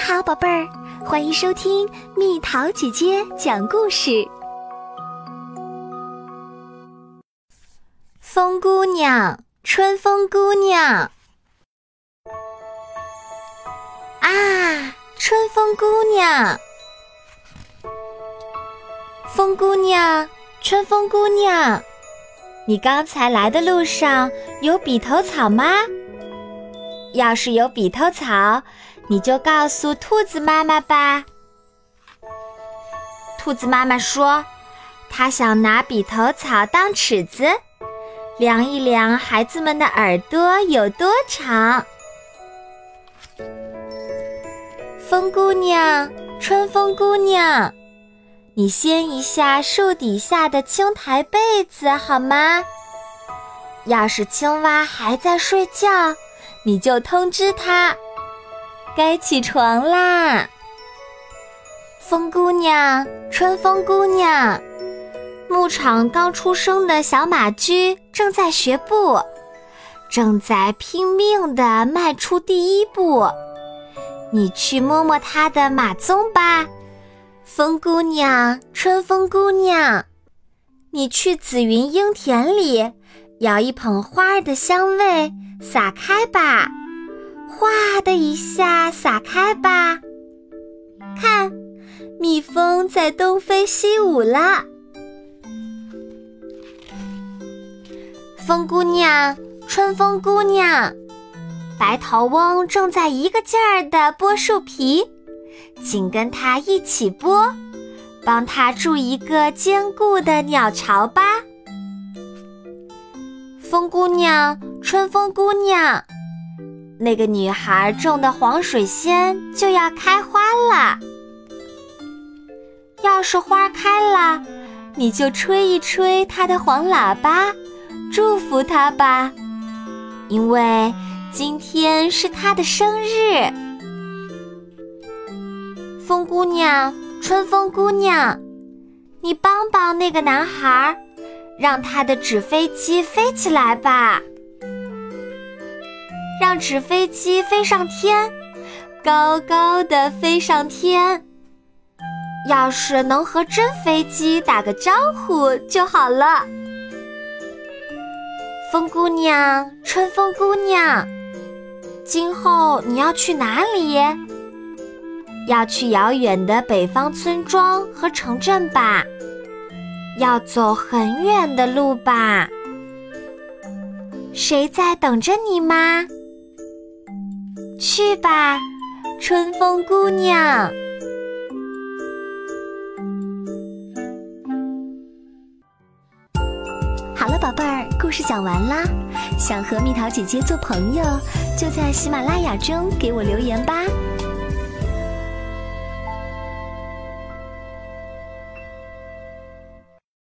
好，宝贝儿，欢迎收听蜜桃姐姐讲故事。风姑娘，春风姑娘，啊，春风姑娘，风姑娘，春风姑娘，你刚才来的路上有笔头草吗？要是有笔头草，你就告诉兔子妈妈吧。兔子妈妈说，她想拿笔头草当尺子，量一量孩子们的耳朵有多长。风姑娘，春风姑娘，你掀一下树底下的青苔被子好吗？要是青蛙还在睡觉。你就通知它，该起床啦。风姑娘，春风姑娘，牧场刚出生的小马驹正在学步，正在拼命地迈出第一步。你去摸摸它的马鬃吧。风姑娘，春风姑娘，你去紫云英田里，舀一捧花儿的香味。撒开吧，哗的一下撒开吧。看，蜜蜂在东飞西舞了。风姑娘，春风姑娘，白头翁正在一个劲儿地剥树皮，请跟他一起剥，帮他筑一个坚固的鸟巢吧。风姑娘，春风姑娘，那个女孩种的黄水仙就要开花了。要是花开了，你就吹一吹它的黄喇叭，祝福它吧，因为今天是它的生日。风姑娘，春风姑娘，你帮帮那个男孩。让他的纸飞机飞起来吧！让纸飞机飞上天，高高的飞上天。要是能和真飞机打个招呼就好了。风姑娘，春风姑娘，今后你要去哪里？要去遥远的北方村庄和城镇吧？要走很远的路吧？谁在等着你吗？去吧，春风姑娘。好了，宝贝儿，故事讲完啦。想和蜜桃姐姐做朋友，就在喜马拉雅中给我留言吧。